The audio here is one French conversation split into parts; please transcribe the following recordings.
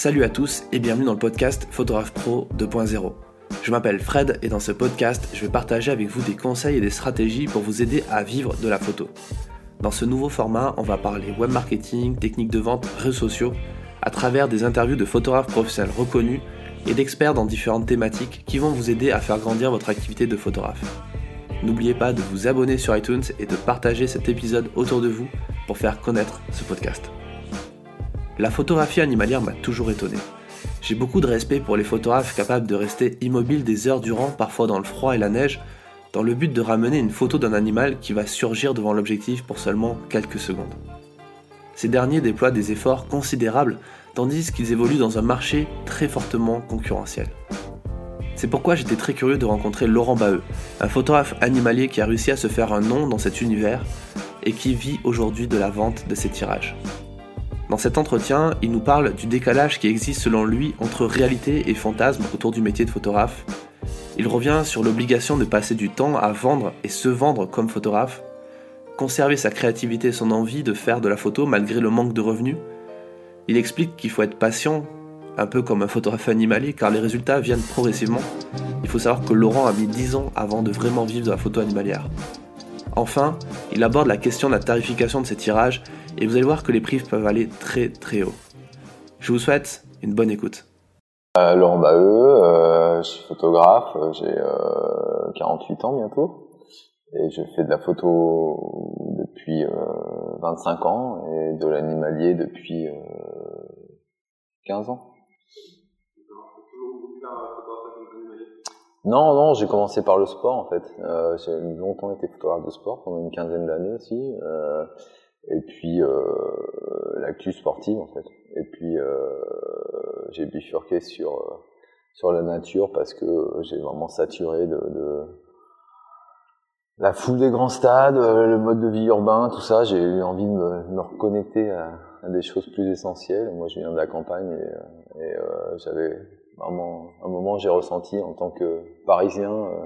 Salut à tous et bienvenue dans le podcast Photographe Pro 2.0. Je m'appelle Fred et dans ce podcast, je vais partager avec vous des conseils et des stratégies pour vous aider à vivre de la photo. Dans ce nouveau format, on va parler web marketing, techniques de vente, réseaux sociaux, à travers des interviews de photographes professionnels reconnus et d'experts dans différentes thématiques qui vont vous aider à faire grandir votre activité de photographe. N'oubliez pas de vous abonner sur iTunes et de partager cet épisode autour de vous pour faire connaître ce podcast. La photographie animalière m'a toujours étonné. J'ai beaucoup de respect pour les photographes capables de rester immobiles des heures durant, parfois dans le froid et la neige, dans le but de ramener une photo d'un animal qui va surgir devant l'objectif pour seulement quelques secondes. Ces derniers déploient des efforts considérables tandis qu'ils évoluent dans un marché très fortement concurrentiel. C'est pourquoi j'étais très curieux de rencontrer Laurent Baheux, un photographe animalier qui a réussi à se faire un nom dans cet univers et qui vit aujourd'hui de la vente de ses tirages. Dans cet entretien, il nous parle du décalage qui existe selon lui entre réalité et fantasme autour du métier de photographe. Il revient sur l'obligation de passer du temps à vendre et se vendre comme photographe, conserver sa créativité et son envie de faire de la photo malgré le manque de revenus. Il explique qu'il faut être patient un peu comme un photographe animalier, car les résultats viennent progressivement. Il faut savoir que Laurent a mis 10 ans avant de vraiment vivre de la photo animalière. Enfin, il aborde la question de la tarification de ses tirages, et vous allez voir que les prix peuvent aller très très haut. Je vous souhaite une bonne écoute. Euh, Laurent Baheux, euh, je suis photographe, j'ai 48 euh, ans bientôt, et je fais de la photo depuis 25 ans, et de l'animalier depuis 15 ans. Non, non, j'ai commencé par le sport en fait. Euh, j'ai longtemps été photographe de sport pendant une quinzaine d'années aussi. Euh, et puis euh, l'actu sportive en fait. Et puis euh, j'ai bifurqué sur euh, sur la nature parce que j'ai vraiment saturé de, de, la foule des grands stades, euh, le mode de vie urbain, tout ça. J'ai eu envie de me, me reconnecter à, à, des choses plus essentielles. Moi, je viens de la campagne et, et j'avais vraiment, un moment, j'ai ressenti en tant que Parisien, euh,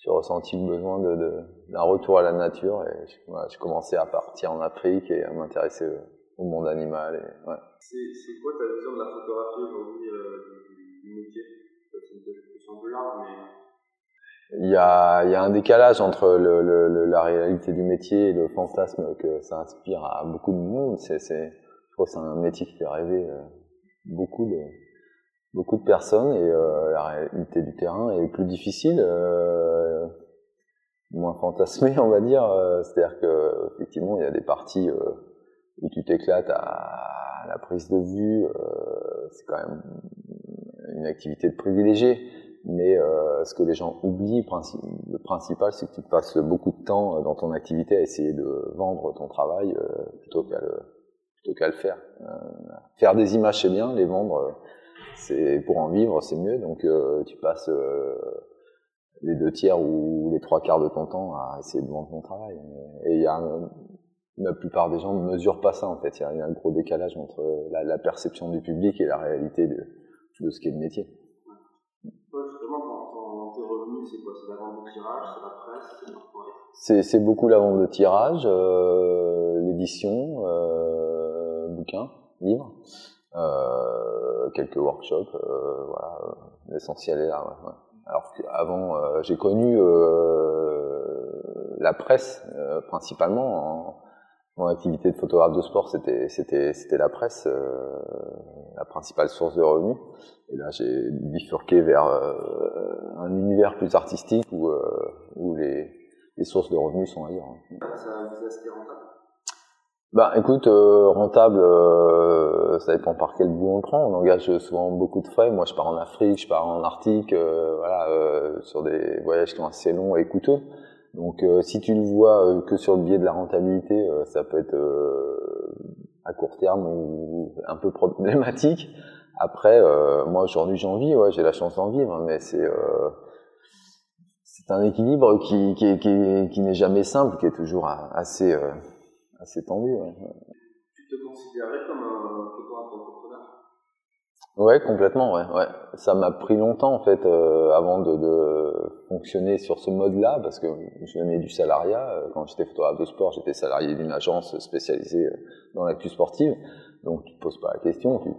j'ai ressenti le besoin de, de, d'un retour à la nature et je, commençais à partir en Afrique et à m'intéresser au monde animal. Et, ouais. c'est, c'est quoi ta vision de la photographie aujourd'hui euh, du, métier? C'est une question peu large, mais il y a, il y a un décalage entre le, le, la réalité du métier et le fantasme que ça inspire à beaucoup de monde. C'est, c'est, je crois que c'est un métier qui fait rêver euh, beaucoup de, beaucoup de personnes et euh, la réalité du terrain est plus difficile, euh, moins fantasmée on va dire. Euh, c'est-à-dire que effectivement il y a des parties euh, où tu t'éclates à la prise de vue, c'est quand même une activité de privilégié. Mais ce que les gens oublient, le principal, c'est que tu passes beaucoup de temps dans ton activité à essayer de vendre ton travail plutôt qu'à le, plutôt qu'à le faire. faire des images c'est bien, les vendre c'est pour en vivre, c'est mieux. Donc euh, tu passes euh, les deux tiers ou les trois quarts de ton temps à essayer de vendre ton travail. Et il y a la plupart des gens ne mesurent pas ça en fait. Il y a, un gros décalage entre la, la, perception du public et la réalité de, de ce qu'est le métier. Toi, justement, quand, tes revenus, c'est quoi? C'est la vente de tirage, c'est la presse, c'est C'est beaucoup la vente de tirage, euh, l'édition, euh, bouquins, livres. Euh, quelques workshops, euh, voilà, l'essentiel est là. Ouais, Alors avant, euh, j'ai connu la presse principalement. En, mon activité de photographe de sport, c'était c'était c'était la presse, la principale source de revenus. Et là, j'ai bifurqué vers un univers plus artistique où où les les sources de revenus sont ailleurs. Ça rentable bah écoute, euh, rentable, euh, ça dépend par quel bout on prend. On engage souvent beaucoup de frais. Moi, je pars en Afrique, je pars en Arctique, euh, voilà, sur des voyages qui sont assez longs et coûteux. Donc, si tu le vois que sur le biais de la rentabilité, ça peut être à court terme ou un peu problématique. Après, moi aujourd'hui j'en vis, ouais, j'ai la chance d'en vivre, mais c'est c'est un équilibre qui qui, qui, qui n'est jamais simple, qui est toujours assez assez tendu. Ouais. Tu te considérais comme un photographe entrepreneur? Ouais, complètement. Ouais, ouais. Ça m'a pris longtemps en fait euh, avant de, de, fonctionner sur ce mode-là parce que je venais du salariat. Euh, quand j'étais photographe de sport, j'étais salarié d'une agence spécialisée euh, dans l'actu sportive. Donc tu te poses pas la question, tu,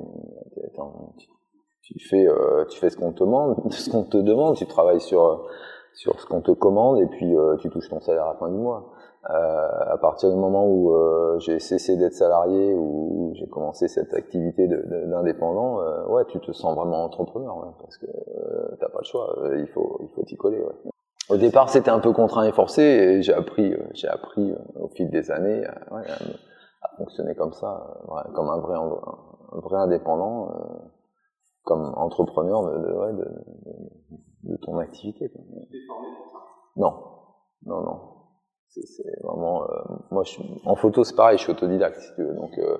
tu fais, euh, tu fais ce qu'on te demande, ce qu'on te demande, tu travailles sur sur ce qu'on te commande et puis euh, tu touches ton salaire à la fin du mois. Euh, à partir du moment où euh, j'ai cessé d'être salarié ou j'ai commencé cette activité d'indépendant, ouais, tu te sens vraiment entrepreneur, ouais, parce que t'as pas le choix, il faut il faut t'y coller. Ouais. Au départ, c'était un peu contraint et forcé, et j'ai appris, j'ai appris au fil des années ouais, à, fonctionner comme ça, comme un vrai un vrai indépendant comme entrepreneur de, de, ouais, de, de, ton activité. Quoi. Non, non, non. C'est vraiment. Euh, moi, je en photo, c'est pareil. Je suis autodidacte, si tu veux. Donc, euh,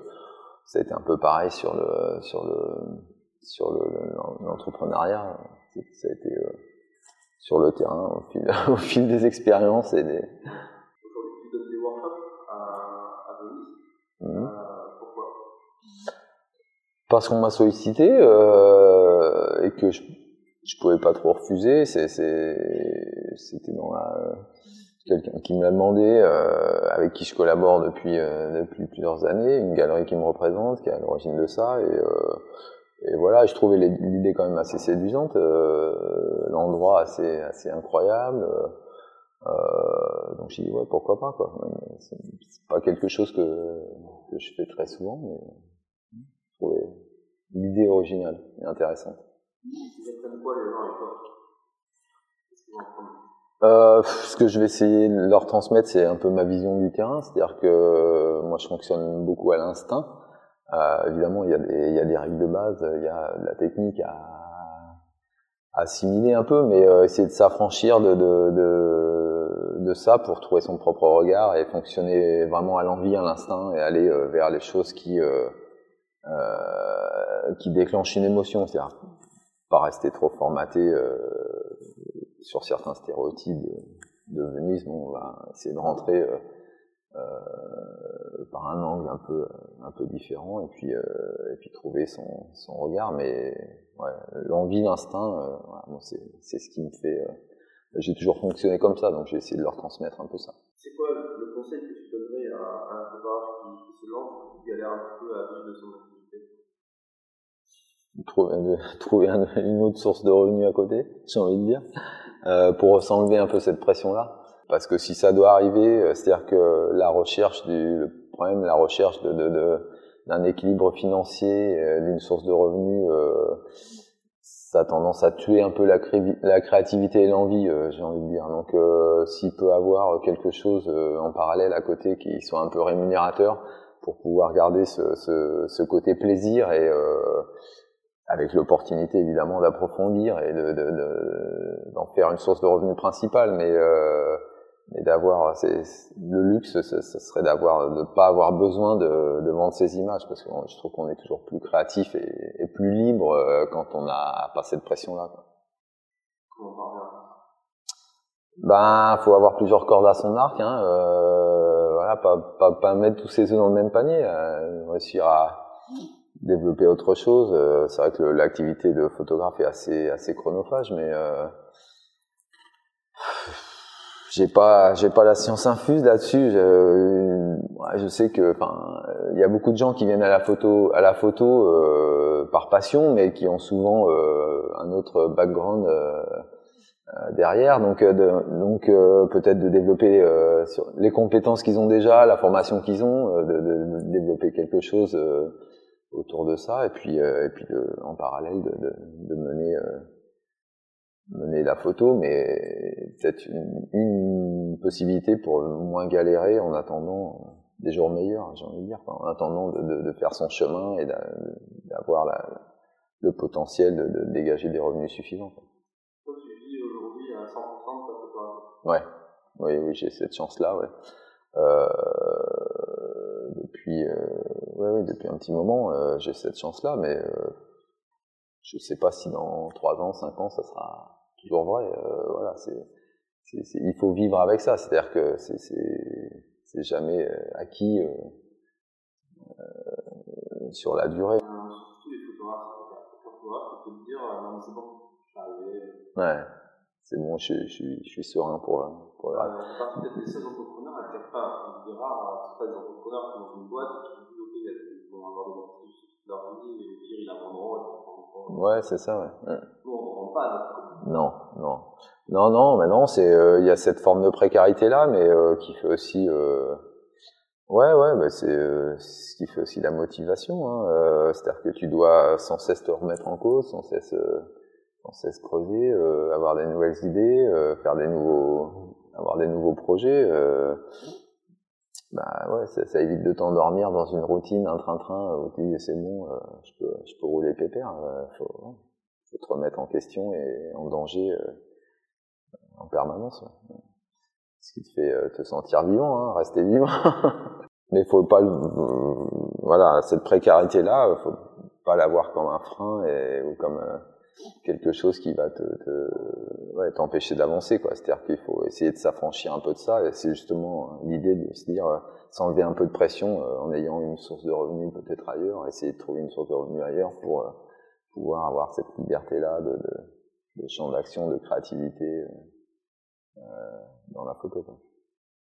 ça a été un peu pareil sur le sur le sur l'entrepreneuriat. Le, ça a été euh, sur le terrain au fil, au fil des expériences et des. Aujourd'hui, tu donnes des workshops à, Venise. Mmh. pourquoi? Parce qu'on m'a sollicité euh, et que je, je pouvais pas trop refuser. C'est, c'était dans la quelqu'un qui m'a demandé, euh, avec qui je collabore depuis euh, depuis plusieurs années, une galerie qui me représente, qui est à l'origine de ça, et, euh, et voilà, je trouvais l'idée quand même assez séduisante, l'endroit assez assez incroyable. Donc j'ai dit ouais pourquoi pas quoi. C'est pas quelque chose que que je fais très souvent, mais je trouvais l'idée originale et intéressante. Euh, ce que je vais essayer de leur transmettre, c'est un peu ma vision du terrain, c'est-à-dire que moi je fonctionne beaucoup à l'instinct. Euh, évidemment, il y, a des, il y a des règles de base, il y a de la technique à, assimiler un peu, mais euh, essayer de s'affranchir de, de, de, de, ça pour trouver son propre regard et fonctionner vraiment à l'envie, à l'instinct et aller euh, vers les choses qui euh, euh, qui déclenche une émotion, c'est-à-dire pas rester trop formaté euh, sur certains stéréotypes de, de Venise. Bon, on va essayer de rentrer euh, euh par un angle un peu un peu différent et puis euh, et puis trouver son, son regard. Mais ouais, l'envie, l'instinct, voilà, c'est ce qui me fait. j'ai toujours fonctionné comme ça, donc j'ai essayé de leur transmettre un peu ça. C'est quoi le conseil que tu donnerais à, à un photographe qui, qui se lance, qui galère un peu à vivre de son trouver, trouver une autre source de revenus à côté, j'ai envie de dire, euh, pour s'enlever un peu cette pression-là. Parce que si ça doit arriver, euh, c'est-à-dire que la recherche du le problème, la recherche de, de, de d'un équilibre financier, euh, d'une source de revenus, euh, ça a tendance à tuer un peu la, cré la créativité et l'envie, euh, j'ai envie de dire. Donc, s'il peut avoir quelque chose en parallèle à côté qui soit un peu rémunérateur pour pouvoir garder ce, ce, ce côté plaisir et avec l'opportunité évidemment d'approfondir et de, de, de, d'en faire une source de revenus principale, mais, euh, mais d'avoir le luxe, ce, serait d'avoir de pas avoir besoin de, de vendre ses images, parce que je trouve qu'on est toujours plus créatif et, et plus libre euh, quand on a pas cette pression-là. Ben, faut avoir plusieurs cordes à son arc, hein, euh, voilà, pas, pas, pas mettre tous ses œufs dans le même panier, euh, réussir à développer autre chose. Euh, c'est vrai que l'activité de photographe est assez assez chronophage, mais euh, j'ai pas j'ai pas la science infuse là-dessus. Je, je, sais que enfin il y a beaucoup de gens qui viennent à la photo à la photo euh, par passion, mais qui ont souvent euh, un autre background. Euh, derrière donc de, donc peut-être de développer sur les compétences qu'ils ont déjà la formation qu'ils ont de, de, de, développer quelque chose autour de ça et puis euh, et puis de, en parallèle de, de, de mener euh, mener la photo mais peut-être une, une, possibilité pour moins galérer en attendant des jours meilleurs j'ai envie de dire en attendant de, de, faire son chemin et d'avoir le potentiel de, dégager des revenus suffisants quoi. Toi, tu vis aujourd'hui à 100% de ta photographie? Ouais, oui, oui, j'ai cette chance-là, ouais. Euh, depuis, euh, ouais, ouais, depuis un petit moment, euh, j'ai cette chance-là, mais euh, je sais pas si dans 3 ans, 5 ans, ça sera toujours vrai. Voilà, c'est, il faut vivre avec ça, c'est-à-dire que c'est, jamais acquis sur la durée. Ouais c'est bon, je, je, je, suis serein pour, pour la. Euh, peut-être les seuls entrepreneurs, elles ne pas. C'est des entrepreneurs qui ont une boîte qui disent, ok, ils vont avoir des actifs toute leur vie, et au pire, ils la vendront, et ils Ouais, c'est ça, ouais. Nous, on vend pas. Non, non. Non, non, mais non, c'est, euh, il y a cette forme de précarité là, mais euh, qui fait aussi, euh, ouais, ouais, bah, c'est ce qui fait aussi la motivation. Hein, C'est-à-dire que tu dois sans cesse te remettre en cause, sans cesse, sans cesse creuser, avoir des nouvelles idées, faire des nouveaux, avoir des nouveaux projets. bah ouais, ça, ça évite de t'endormir dans une routine, un train-train où tu dis c'est bon, je peux, je peux rouler pépère. faut, faut te remettre en question et en danger en permanence. Ce qui te fait euh, te sentir vivant, hein, rester vivant. Mais faut pas, voilà, cette précarité-là, faut pas la voir comme un frein et, ou comme euh, quelque chose qui va te, te ouais, t'empêcher d'avancer, quoi. C'est-à-dire qu'il faut essayer de s'affranchir un peu de ça. Et c'est justement l'idée de se dire, euh, s'enlever un peu de pression en ayant une source de revenus peut-être ailleurs, essayer de trouver une source de revenus ailleurs pour pouvoir avoir cette liberté-là de, de, de champ d'action, de créativité. Euh, dans la photo. Quoi.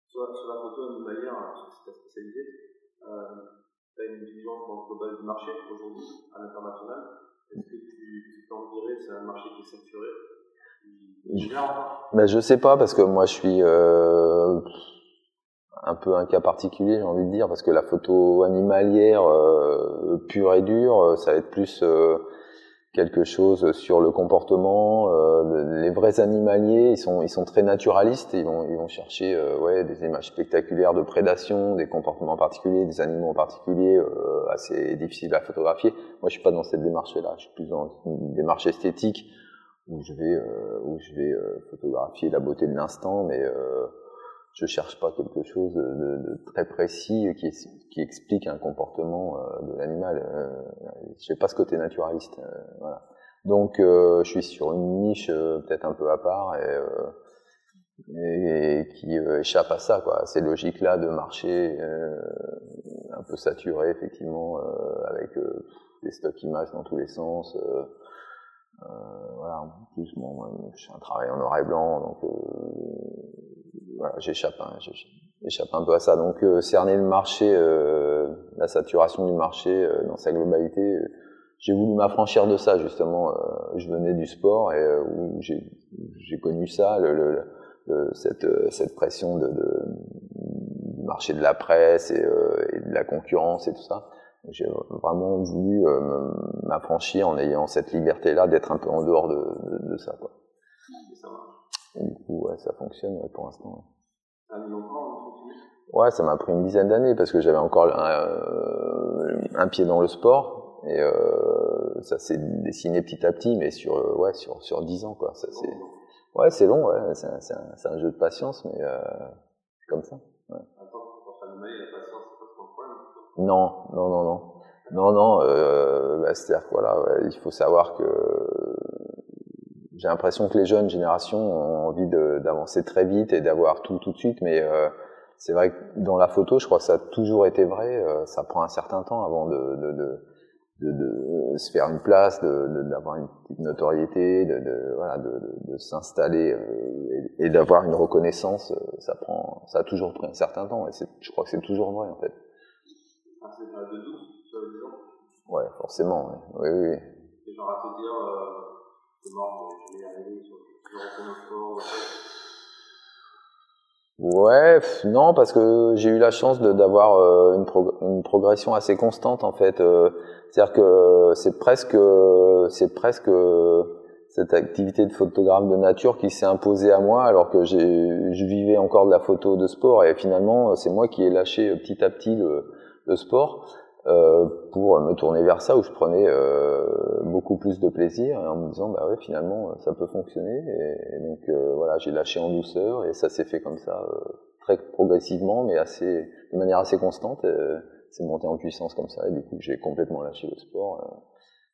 Sur, sur, la photo animalière, hein, sur ta spécialité, euh, tu as une vision globale du marché aujourd'hui à l'international. Est-ce que tu t'en dirais c'est un marché qui est saturé? Ben, je sais pas parce que moi je suis euh, un peu un cas particulier j'ai envie de dire parce que la photo animalière euh, pure et dure ça va être plus euh, quelque chose sur le comportement. Euh, les vrais animaliers, ils sont, ils sont très naturalistes. Ils vont, ils vont chercher euh, ouais, des images spectaculaires de prédation, des comportements particuliers, des animaux en particulier, euh, assez difficiles à photographier. Moi, je suis pas dans cette démarche-là. Je suis plus dans une démarche esthétique où je vais, où je vais photographier la beauté de l'instant, mais je cherche pas quelque chose de, de, très précis qui, qui, explique un comportement euh, de l'animal. Euh, je n'ai pas ce côté naturaliste. Euh, voilà. Donc, je suis sur une niche peut-être un peu à part et, et qui échappe à ça, quoi. Ces logiques-là de marché un peu saturé, effectivement, avec des stocks images dans tous les sens. Voilà. En plus, bon, je un travail en noir et blanc, donc voilà, j'échappe, hein, j'échappe un peu à ça. Donc euh, cerner le marché, euh, la saturation du marché euh, dans sa globalité, euh, j'ai voulu m'affranchir de ça justement. je venais du sport et où j'ai connu ça, le, le, cette, cette pression de, de, marché de la presse et, et, de la concurrence et tout ça. J'ai vraiment voulu m'affranchir en ayant cette liberté-là d'être un peu en dehors de, de, de ça. Quoi. Et du coup, ouais, ça fonctionne pour l'instant. Ça a mis longtemps Ouais, ça m'a pris une dizaine d'années parce que j'avais encore un, euh, un, pied dans le sport et euh, ça s'est dessiné petit à petit, mais sur euh, ouais sur sur dix ans quoi. Ça c'est ouais c'est long, ouais, c'est un, un, un, jeu de patience, mais euh, c'est comme ça. Ouais. Non, non, non, non, non, non. Euh, bah, C'est-à-dire voilà, il faut savoir que j'ai l'impression que les jeunes générations ont envie d'avancer très vite et d'avoir tout tout de suite, mais euh, c'est vrai que dans la photo, je crois que ça a toujours été vrai. Euh, ça prend un certain temps avant de, se faire une place, d'avoir une petite notoriété, de, s'installer euh, et, d'avoir une reconnaissance. Ça prend, ça a toujours pris un certain temps, et je crois que c'est toujours vrai en fait. Forcément. Oui, oui. oui. Et genre à te dire. Euh Ouais, non, parce que j'ai eu la chance d'avoir euh, une, une, progression assez constante en fait. Euh, c'est-à-dire que c'est presque, c'est presque cette activité de photographe de nature qui s'est imposée à moi, alors que je vivais encore de la photo de sport et finalement c'est moi qui ai lâché petit à petit le, le sport. Euh, pour me tourner vers ça où je prenais euh, beaucoup plus de plaisir en me disant bah ouais finalement ça peut fonctionner et, donc euh, voilà j'ai lâché en douceur et ça s'est fait comme ça très progressivement mais assez de manière assez constante c'est monté en puissance comme ça et du coup j'ai complètement lâché le sport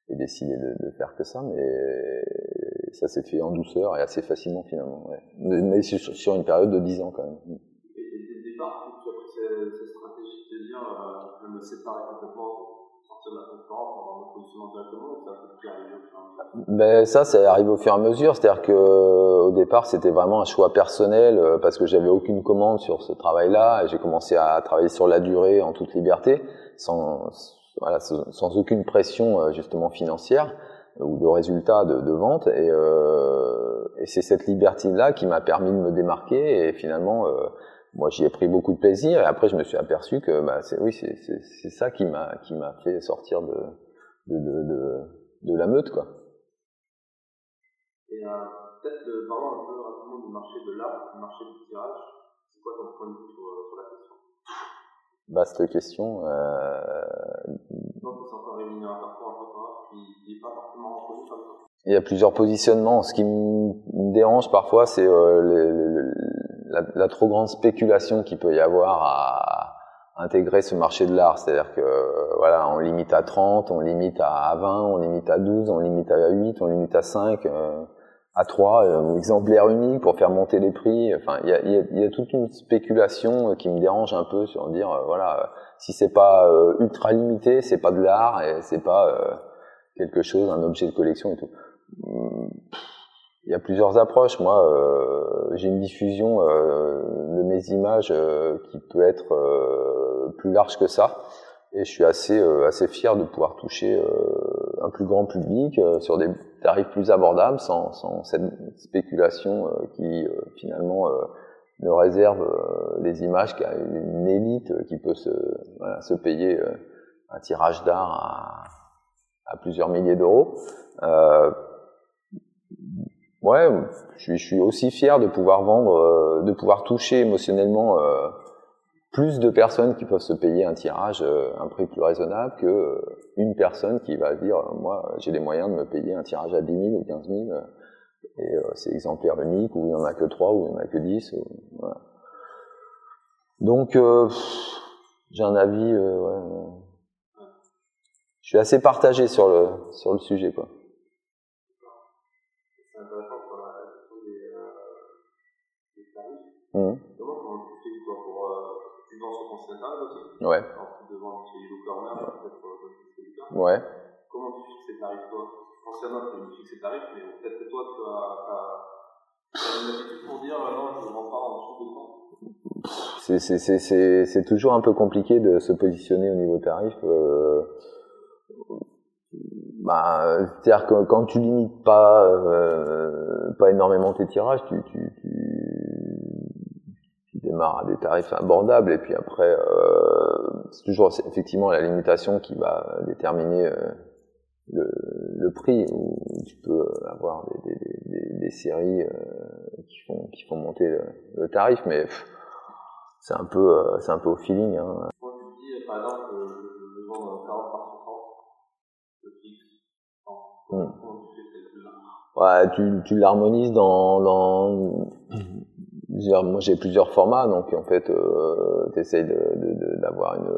et décidé de, de, faire que ça mais ça s'est fait en douceur et assez facilement finalement ouais. mais, mais sur une période de 10 ans quand même ben, Ça, c'est arrivé au fur et à mesure. C'est-à-dire que au départ, c'était vraiment un choix personnel euh, parce que j'avais aucune commande sur ce travail-là j'ai commencé à travailler sur la durée en toute liberté, sans, sans aucune pression euh, justement financière. ou de résultats de, de vente. Et, euh, c'est cette liberté-là qui m'a permis de me démarquer. Et finalement, euh, moi, j'y ai pris beaucoup de plaisir. Et après, je me suis aperçu que, bah, c'est, oui, c'est, c'est, c'est ça qui m'a, qui m'a fait sortir de, de, de, de, de la meute, quoi. Et euh, peut-être euh, parlons un peu rapidement du marché de l'art, du marché du tirage. C'est quoi ton point de vue sur, sur la question? Vaste question. Euh... C'est encore rémunérateur pour un n'est pas forcément reconnu comme ça. Il y a plusieurs positionnements. Ce qui me dérange parfois, c'est euh, le, le, la, la, trop grande spéculation qu'il peut y avoir à intégrer ce marché de l'art. C'est-à-dire que voilà, on limite à 30, on limite à 20, on limite à 12, on limite à 8, on limite à 5. Euh, à 3, euh, exemplaire unique pour faire monter les prix. Enfin, il y a, y, a, y a, toute une spéculation qui me dérange un peu sur dire, euh, voilà, si c'est pas euh, ultra limité, c'est pas de l'art et c'est pas euh, quelque chose, un objet de collection et tout. Il y a plusieurs approches. Moi, euh, j'ai une diffusion de mes images qui peut être plus large que ça. Et je suis assez assez fier de pouvoir toucher un plus grand public sur des tarifs plus abordables sans, sans cette spéculation euh, qui euh, finalement euh, ne réserve les images qu'à une élite qui peut se, voilà, se payer un tirage d'art à, plusieurs milliers d'euros. Euh, ouais, je suis, je suis, aussi fier de pouvoir vendre, de pouvoir toucher émotionnellement euh, plus de personnes qui peuvent se payer un tirage à un prix plus raisonnable que une personne qui va dire moi j'ai les moyens de me payer un tirage à 10 000 ou 15 000 et euh, c'est exemplaire unique ou il y en a que 3 ou il y en a que 10 ou, voilà. donc euh, j'ai un avis euh, ouais, je suis assez partagé sur le sur le sujet quoi mmh. Comment comment tu fais quoi pour euh, tu ton site internet aussi ouais tu devant chez Yellow Corner, peut-être pour le distributeur. ouais Comment tu fixes ces tarifs toi? Forcément, tu fixes ces tarifs, mais peut-être que toi, tu as, as, as une habitude pour dire euh, non, je ne vends pas en dessous de temps. c'est toujours un peu compliqué de se positionner au niveau tarif euh, bah c'est-à-dire que quand tu limites pas euh, pas énormément tes tirages tu tu tu, tu démarres à des tarifs abordables et puis après euh, c'est toujours effectivement la limitation qui va déterminer euh, le, le prix où tu peux avoir des, des, des, des séries euh, qui font qui font monter le, le tarif mais c'est un peu c'est un peu au feeling hein. Quand tu te dis, par exemple, euh, je, je vends 40 par 60, je fixe 100. Mm. Comment tu fais ce calcul-là Ouais, tu, tu l'harmonises dans, dans moi j'ai plusieurs formats, donc en fait euh, tu essayes d'avoir de, de,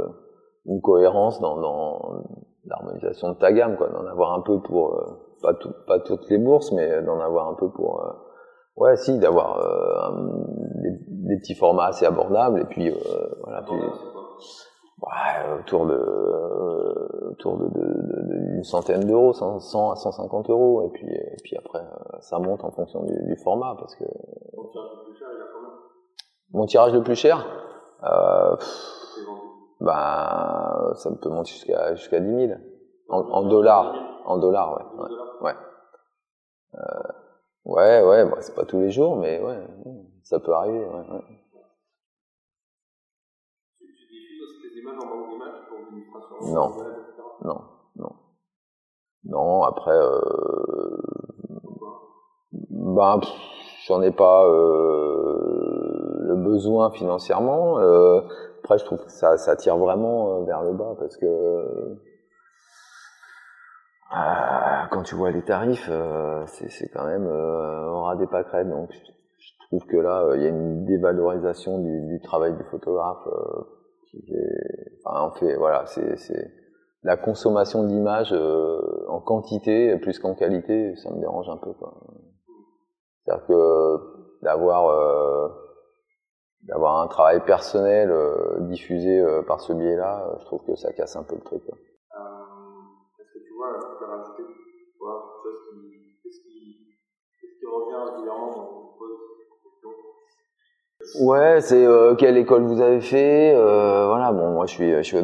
une, une cohérence dans, dans l'harmonisation de ta gamme, quoi, d'en avoir un peu pour euh, pas, tout, pas toutes les bourses, mais d'en avoir un peu pour euh, ouais si d'avoir euh, des, des petits formats assez abordables et puis voilà puis, Ouais, autour de autour de, de, de- d'une centaine d'euros, 100, 100 à 150 euros, et puis et puis après ça monte en fonction du, du format parce que mon tirage le plus cher, euh, pff, bah ça peut monter jusqu'à jusqu'à 10 000 en, en dollars, en dollars, ouais, 10 ouais, ouais, Euh, ouais, ouais, bah, c'est pas tous les jours, mais ouais, ça peut arriver, ouais, ouais. Non. non, non, non. Après. Euh, Ben, j'en ai pas euh, le besoin financièrement. Euh, après, je trouve que ça, ça tire vraiment euh, vers le bas parce que euh, quand tu vois les tarifs, c'est quand même euh, au ras des pâquerettes. Donc, je, trouve que là, il y a une dévalorisation du, du travail du photographe. qui est, enfin, en fait, voilà, c'est la consommation d'images en quantité plus qu'en qualité, ça me dérange un peu. C'est-à-dire que d'avoir d'avoir un travail personnel euh, diffusé euh, par ce biais-là, euh, je trouve que ça casse un peu le truc. Euh, Est-ce que tu vois truc à rajouter Tu quelque chose qui. Qu'est-ce qui, qu'est-ce qui revient régulièrement dans Ouais, c'est euh, quelle école vous avez fait. Euh, voilà, bon, moi je suis, je suis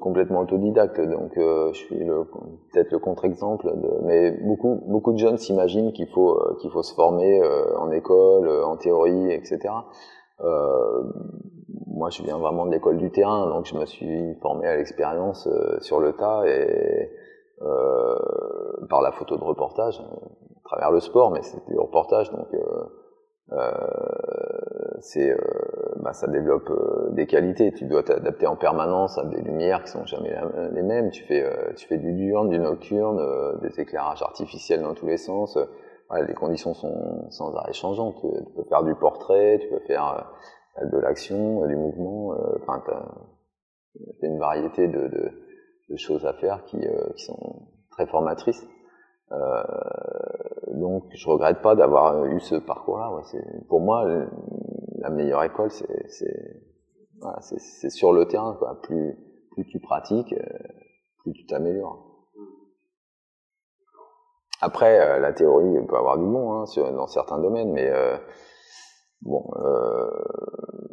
complètement autodidacte, donc euh, je suis le, peut-être le contre-exemple. Mais beaucoup, beaucoup de jeunes s'imaginent qu'il faut, qu'il faut se former en école, en théorie, etc. moi, je viens vraiment de l'école du terrain, donc je me suis formé à l'expérience sur le tas et par la photo de reportage, à travers le sport, mais c'était du reportage, donc euh, c'est, euh, bah, ça développe euh, des qualités. Tu dois t'adapter en permanence à des lumières qui sont jamais les mêmes. Tu fais, tu fais du diurne, du nocturne, des éclairages artificiels dans tous les sens. Les conditions sont sans arrêt changeantes. Tu, peux faire du portrait, tu peux faire de l'action, du mouvement. Enfin, t'as une variété de, choses à faire qui, sont très formatrices. Euh, donc je regrette pas d'avoir eu ce parcours-là. Pour moi, la meilleure école, c'est sur le terrain. Plus, plus tu pratiques, euh, plus tu t'améliores. Après, euh, la théorie peut avoir du bon hein, dans certains domaines, mais euh, bon, euh,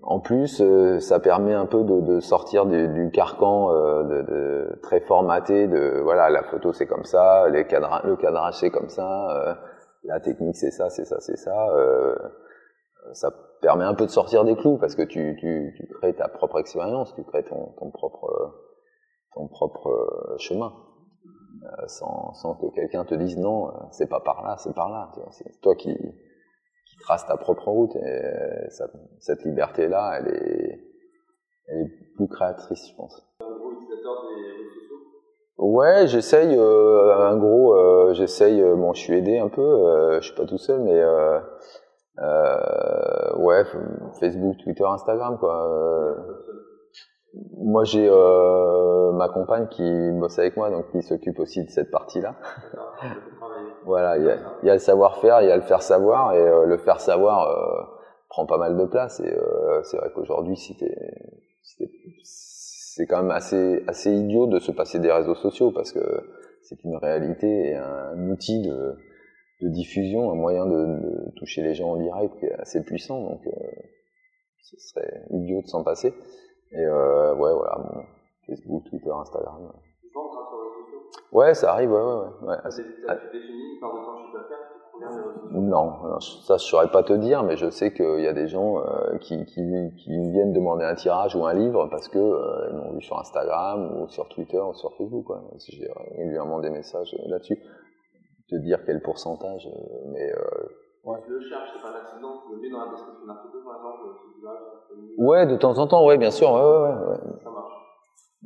en plus, euh, ça permet un peu de, de sortir du, du carcan euh, de, de, très formaté de voilà la photo c'est comme ça, les le cadrage c'est comme ça, euh, la technique c'est ça, c'est ça, c'est ça. ça permet un peu de sortir des clous parce que tu, tu, tu crées ta propre expérience, tu crées ton, ton propre ton propre chemin. Sans, sans que quelqu'un te dise non, c'est pas par là, c'est par là. C'est toi qui, trace ta propre route. Et ça, cette liberté-là, elle est, elle est plus créatrice, je pense. Un gros utilisateur des réseaux sociaux? Ouais, j'essaye. Euh, un gros, euh, j'essaye. Euh, bon, je suis aidé un peu. Euh, je suis pas tout seul, mais euh, euh, ouais, Facebook, Twitter, Instagram, quoi. Moi, j'ai ma compagne qui bosse avec moi, donc qui s'occupe aussi de cette partie-là. Voilà, il y a, le savoir-faire, il y a le faire savoir, et euh, le faire savoir euh, prend pas mal de place. Et euh, c'est vrai qu'aujourd'hui, c'est quand même assez, idiot de se passer des réseaux sociaux parce que c'est une réalité et un, outil de, diffusion, un moyen de, toucher les gens en direct assez puissant. Donc, ce serait idiot de s'en passer. Et ouais, voilà, bon, Facebook, Twitter, Instagram. Ouais, ça arrive, ouais, ouais. ouais. Ah, tu définis par le temps chiffre d'affaires Non, ça je saurais pas te dire, mais je sais qu'il y a des gens euh, qui, qui, qui, viennent demander un tirage ou un livre parce que euh, ils m'ont vu sur Instagram ou sur Twitter ou sur Facebook. Quoi. Si j'ai régulièrement des messages là-dessus, te dire quel pourcentage, euh, mais euh, Ouais. Tu le cherches, c'est pas un accident, tu le mets dans la description d'un photo, par exemple, Ouais, de temps en temps, ouais, bien sûr, ouais, ouais, ouais. Ça marche.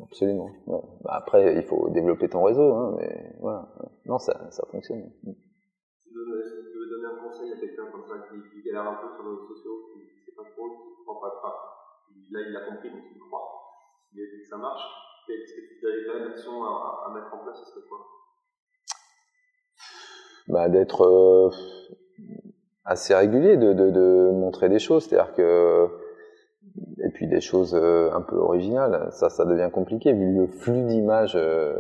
Absolument. Ouais. Bah après, il faut développer ton réseau, hein, mais voilà. Non, ça, ça fonctionne. Tu veux, tu veux donner un conseil à quelqu'un comme ça qui, qui galère un peu sur les réseaux sociaux, qui ne sait pas trop, qui ne croit pas, pas. Là, il a compris, donc il croit. Il a dit que ça marche. Est-ce que tu quand même action à, à, mettre en place, ce serait quoi? Bah, D'être euh, assez régulier, de, de, montrer des choses. C'est-à-dire que et puis des choses euh, un peu originales. Ça, ça devient compliqué vu le flux d'images euh,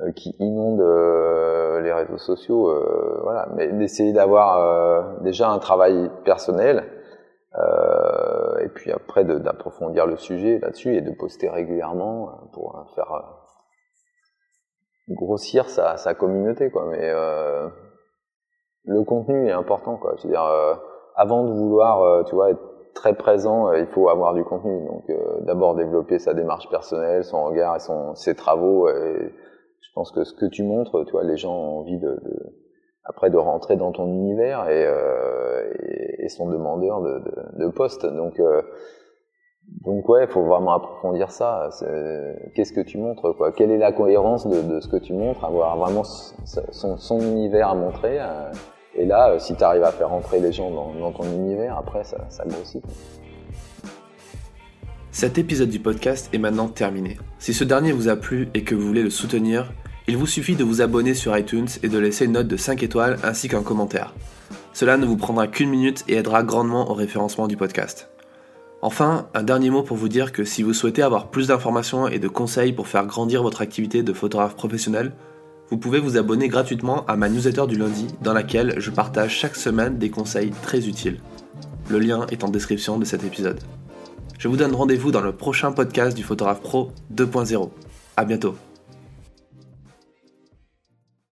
euh, qui inonde les réseaux sociaux. voilà, mais d'essayer d'avoir déjà un travail personnel et puis après d'approfondir le sujet là-dessus et de poster régulièrement pour faire grossir sa, sa communauté, quoi. Mais le contenu est important, quoi. Je veux dire, avant de vouloir, tu vois, être très présent, euh, il faut avoir du contenu. Donc euh, d'abord développer sa démarche personnelle, son regard et son, ses travaux. Et je pense que ce que tu montres, tu vois, les gens ont envie de, de après de rentrer dans ton univers et, euh, et, et sont demandeurs de, de, de postes. Donc euh, donc ouais, il faut vraiment approfondir ça. Qu'est-ce que tu montres quoi? Quelle est la cohérence de, de, ce que tu montres? Avoir vraiment son, son univers à montrer. Euh, et là, euh, si tu arrives à faire rentrer les gens dans, ton univers, après, ça, ça grossit. Cet épisode du podcast est maintenant terminé. Si ce dernier vous a plu et que vous voulez le soutenir, il vous suffit de vous abonner sur iTunes et de laisser une note de 5 étoiles ainsi qu'un commentaire. Cela ne vous prendra qu'une minute et aidera grandement au référencement du podcast. Enfin, un dernier mot pour vous dire que si vous souhaitez avoir plus d'informations et de conseils pour faire grandir votre activité de photographe professionnel, vous pouvez vous abonner gratuitement à ma newsletter du lundi dans laquelle je partage chaque semaine des conseils très utiles. Le lien est en description de cet épisode. Je vous donne rendez-vous dans le prochain podcast du Photographe Pro 2.0. À bientôt.